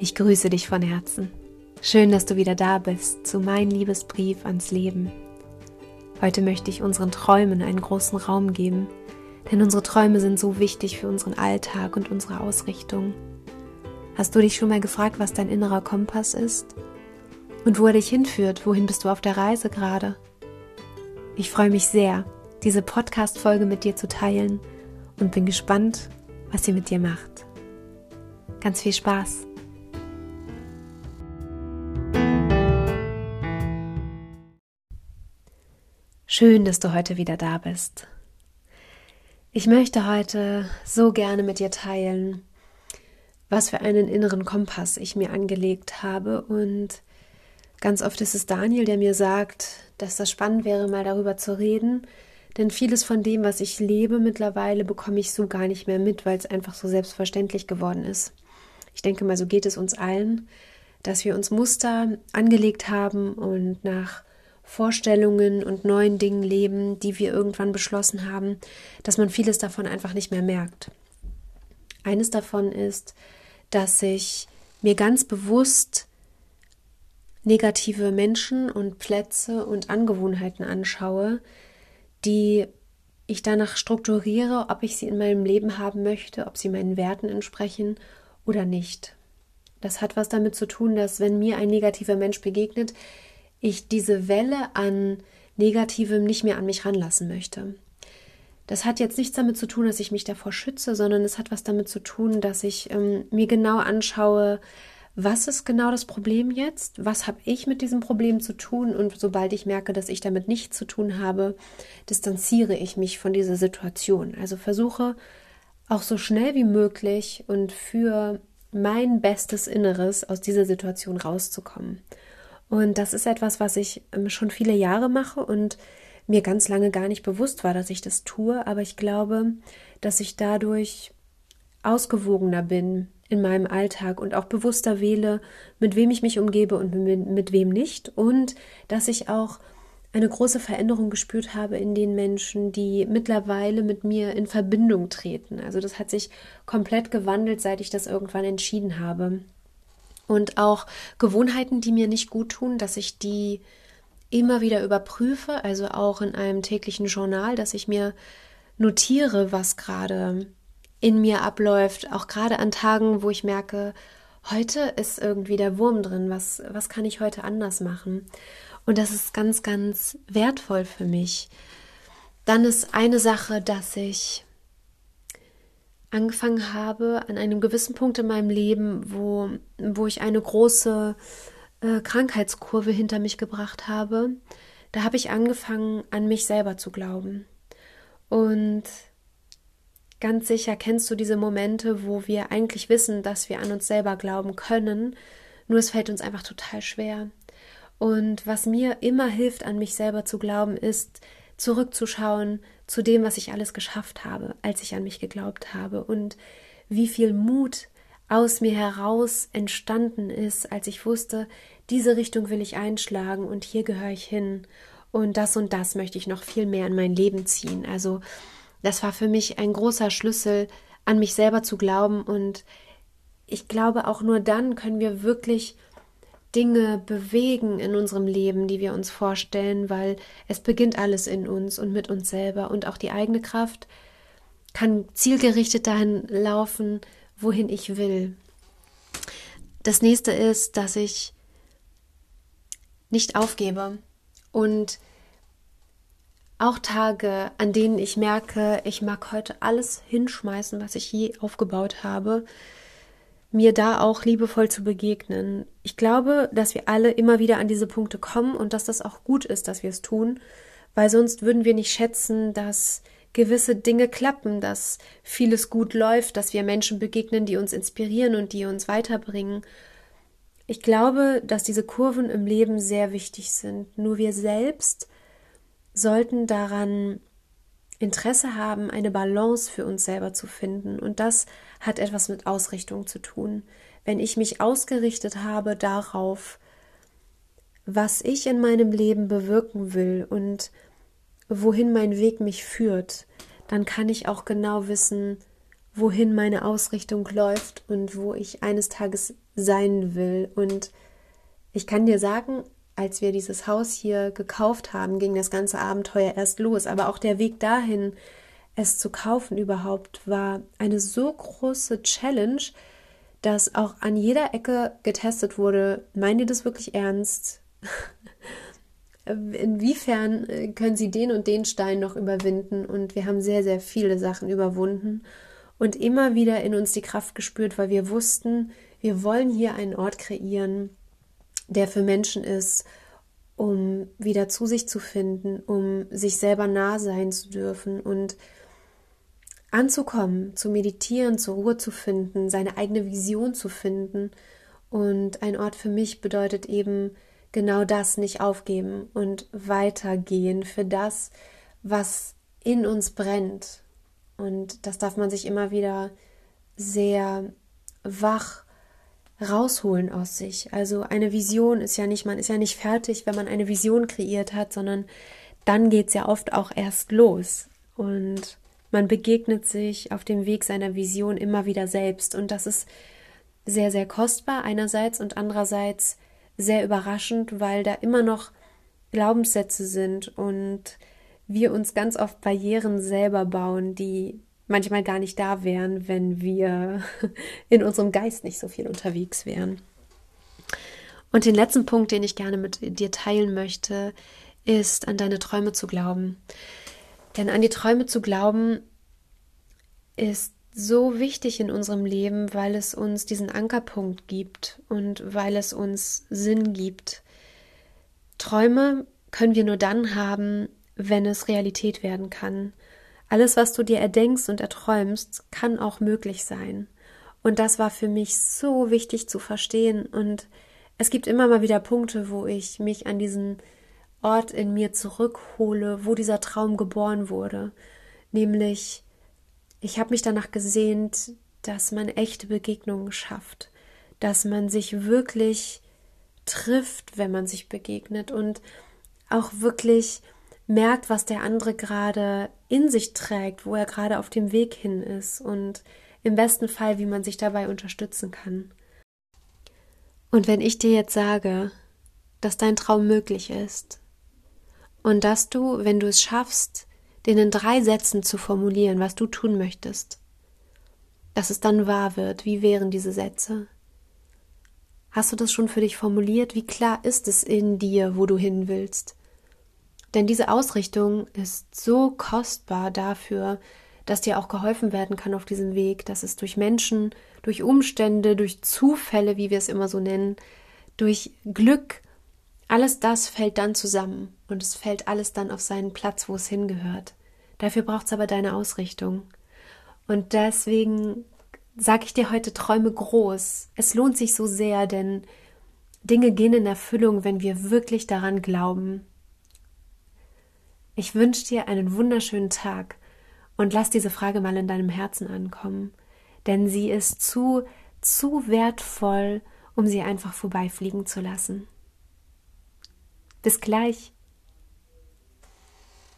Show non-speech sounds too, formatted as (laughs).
Ich grüße dich von Herzen. Schön, dass du wieder da bist zu meinem Liebesbrief ans Leben. Heute möchte ich unseren Träumen einen großen Raum geben, denn unsere Träume sind so wichtig für unseren Alltag und unsere Ausrichtung. Hast du dich schon mal gefragt, was dein innerer Kompass ist? Und wo er dich hinführt? Wohin bist du auf der Reise gerade? Ich freue mich sehr, diese Podcast-Folge mit dir zu teilen und bin gespannt, was sie mit dir macht. Ganz viel Spaß! Schön, dass du heute wieder da bist. Ich möchte heute so gerne mit dir teilen, was für einen inneren Kompass ich mir angelegt habe. Und ganz oft ist es Daniel, der mir sagt, dass das spannend wäre, mal darüber zu reden. Denn vieles von dem, was ich lebe mittlerweile, bekomme ich so gar nicht mehr mit, weil es einfach so selbstverständlich geworden ist. Ich denke mal, so geht es uns allen, dass wir uns Muster angelegt haben und nach Vorstellungen und neuen Dingen leben, die wir irgendwann beschlossen haben, dass man vieles davon einfach nicht mehr merkt. Eines davon ist, dass ich mir ganz bewusst negative Menschen und Plätze und Angewohnheiten anschaue, die ich danach strukturiere, ob ich sie in meinem Leben haben möchte, ob sie meinen Werten entsprechen oder nicht. Das hat was damit zu tun, dass wenn mir ein negativer Mensch begegnet, ich diese Welle an Negativem nicht mehr an mich ranlassen möchte. Das hat jetzt nichts damit zu tun, dass ich mich davor schütze, sondern es hat was damit zu tun, dass ich ähm, mir genau anschaue, was ist genau das Problem jetzt? Was habe ich mit diesem Problem zu tun? Und sobald ich merke, dass ich damit nichts zu tun habe, distanziere ich mich von dieser Situation. Also versuche auch so schnell wie möglich und für mein bestes Inneres aus dieser Situation rauszukommen. Und das ist etwas, was ich ähm, schon viele Jahre mache und mir ganz lange gar nicht bewusst war, dass ich das tue. Aber ich glaube, dass ich dadurch ausgewogener bin in meinem Alltag und auch bewusster wähle, mit wem ich mich umgebe und mit, mit wem nicht. Und dass ich auch eine große Veränderung gespürt habe in den Menschen, die mittlerweile mit mir in Verbindung treten. Also das hat sich komplett gewandelt, seit ich das irgendwann entschieden habe und auch Gewohnheiten, die mir nicht gut tun, dass ich die immer wieder überprüfe, also auch in einem täglichen Journal, dass ich mir notiere, was gerade in mir abläuft, auch gerade an Tagen, wo ich merke, heute ist irgendwie der Wurm drin, was, was kann ich heute anders machen? Und das ist ganz, ganz wertvoll für mich. Dann ist eine Sache, dass ich angefangen habe, an einem gewissen Punkt in meinem Leben, wo, wo ich eine große äh, Krankheitskurve hinter mich gebracht habe, da habe ich angefangen, an mich selber zu glauben. Und ganz sicher kennst du diese Momente, wo wir eigentlich wissen, dass wir an uns selber glauben können, nur es fällt uns einfach total schwer. Und was mir immer hilft, an mich selber zu glauben, ist, zurückzuschauen zu dem, was ich alles geschafft habe, als ich an mich geglaubt habe und wie viel Mut aus mir heraus entstanden ist, als ich wusste, diese Richtung will ich einschlagen und hier gehöre ich hin und das und das möchte ich noch viel mehr in mein Leben ziehen. Also das war für mich ein großer Schlüssel, an mich selber zu glauben und ich glaube, auch nur dann können wir wirklich Dinge bewegen in unserem Leben, die wir uns vorstellen, weil es beginnt alles in uns und mit uns selber und auch die eigene Kraft kann zielgerichtet dahin laufen, wohin ich will. Das nächste ist, dass ich nicht aufgebe und auch Tage, an denen ich merke, ich mag heute alles hinschmeißen, was ich je aufgebaut habe, mir da auch liebevoll zu begegnen. Ich glaube, dass wir alle immer wieder an diese Punkte kommen und dass das auch gut ist, dass wir es tun, weil sonst würden wir nicht schätzen, dass gewisse Dinge klappen, dass vieles gut läuft, dass wir Menschen begegnen, die uns inspirieren und die uns weiterbringen. Ich glaube, dass diese Kurven im Leben sehr wichtig sind. Nur wir selbst sollten daran Interesse haben, eine Balance für uns selber zu finden. Und das hat etwas mit Ausrichtung zu tun. Wenn ich mich ausgerichtet habe darauf, was ich in meinem Leben bewirken will und wohin mein Weg mich führt, dann kann ich auch genau wissen, wohin meine Ausrichtung läuft und wo ich eines Tages sein will. Und ich kann dir sagen, als wir dieses Haus hier gekauft haben, ging das ganze Abenteuer erst los. Aber auch der Weg dahin, es zu kaufen überhaupt, war eine so große Challenge, dass auch an jeder Ecke getestet wurde, meint ihr das wirklich ernst? (laughs) Inwiefern äh, können Sie den und den Stein noch überwinden? Und wir haben sehr, sehr viele Sachen überwunden und immer wieder in uns die Kraft gespürt, weil wir wussten, wir wollen hier einen Ort kreieren, der für Menschen ist, um wieder zu sich zu finden, um sich selber nah sein zu dürfen und anzukommen, zu meditieren, zur Ruhe zu finden, seine eigene Vision zu finden. Und ein Ort für mich bedeutet eben genau das, nicht aufgeben und weitergehen für das, was in uns brennt. Und das darf man sich immer wieder sehr wach rausholen aus sich. Also eine Vision ist ja nicht, man ist ja nicht fertig, wenn man eine Vision kreiert hat, sondern dann geht es ja oft auch erst los. Und man begegnet sich auf dem Weg seiner Vision immer wieder selbst. Und das ist sehr, sehr kostbar einerseits und andererseits sehr überraschend, weil da immer noch Glaubenssätze sind und wir uns ganz oft Barrieren selber bauen, die manchmal gar nicht da wären, wenn wir (laughs) in unserem Geist nicht so viel unterwegs wären. Und den letzten Punkt, den ich gerne mit dir teilen möchte, ist an deine Träume zu glauben. Denn an die Träume zu glauben ist so wichtig in unserem Leben, weil es uns diesen Ankerpunkt gibt und weil es uns Sinn gibt. Träume können wir nur dann haben, wenn es Realität werden kann. Alles, was du dir erdenkst und erträumst, kann auch möglich sein. Und das war für mich so wichtig zu verstehen. Und es gibt immer mal wieder Punkte, wo ich mich an diesen Ort in mir zurückhole, wo dieser Traum geboren wurde. Nämlich, ich habe mich danach gesehnt, dass man echte Begegnungen schafft, dass man sich wirklich trifft, wenn man sich begegnet und auch wirklich merkt, was der andere gerade in sich trägt, wo er gerade auf dem Weg hin ist und im besten Fall, wie man sich dabei unterstützen kann. Und wenn ich dir jetzt sage, dass dein Traum möglich ist, und dass du, wenn du es schaffst, den in drei Sätzen zu formulieren, was du tun möchtest, dass es dann wahr wird. Wie wären diese Sätze? Hast du das schon für dich formuliert? Wie klar ist es in dir, wo du hin willst? Denn diese Ausrichtung ist so kostbar dafür, dass dir auch geholfen werden kann auf diesem Weg, dass es durch Menschen, durch Umstände, durch Zufälle, wie wir es immer so nennen, durch Glück alles das fällt dann zusammen und es fällt alles dann auf seinen Platz, wo es hingehört. Dafür braucht es aber deine Ausrichtung. Und deswegen sage ich dir heute, träume groß. Es lohnt sich so sehr, denn Dinge gehen in Erfüllung, wenn wir wirklich daran glauben. Ich wünsche dir einen wunderschönen Tag und lass diese Frage mal in deinem Herzen ankommen, denn sie ist zu, zu wertvoll, um sie einfach vorbeifliegen zu lassen. Bis gleich.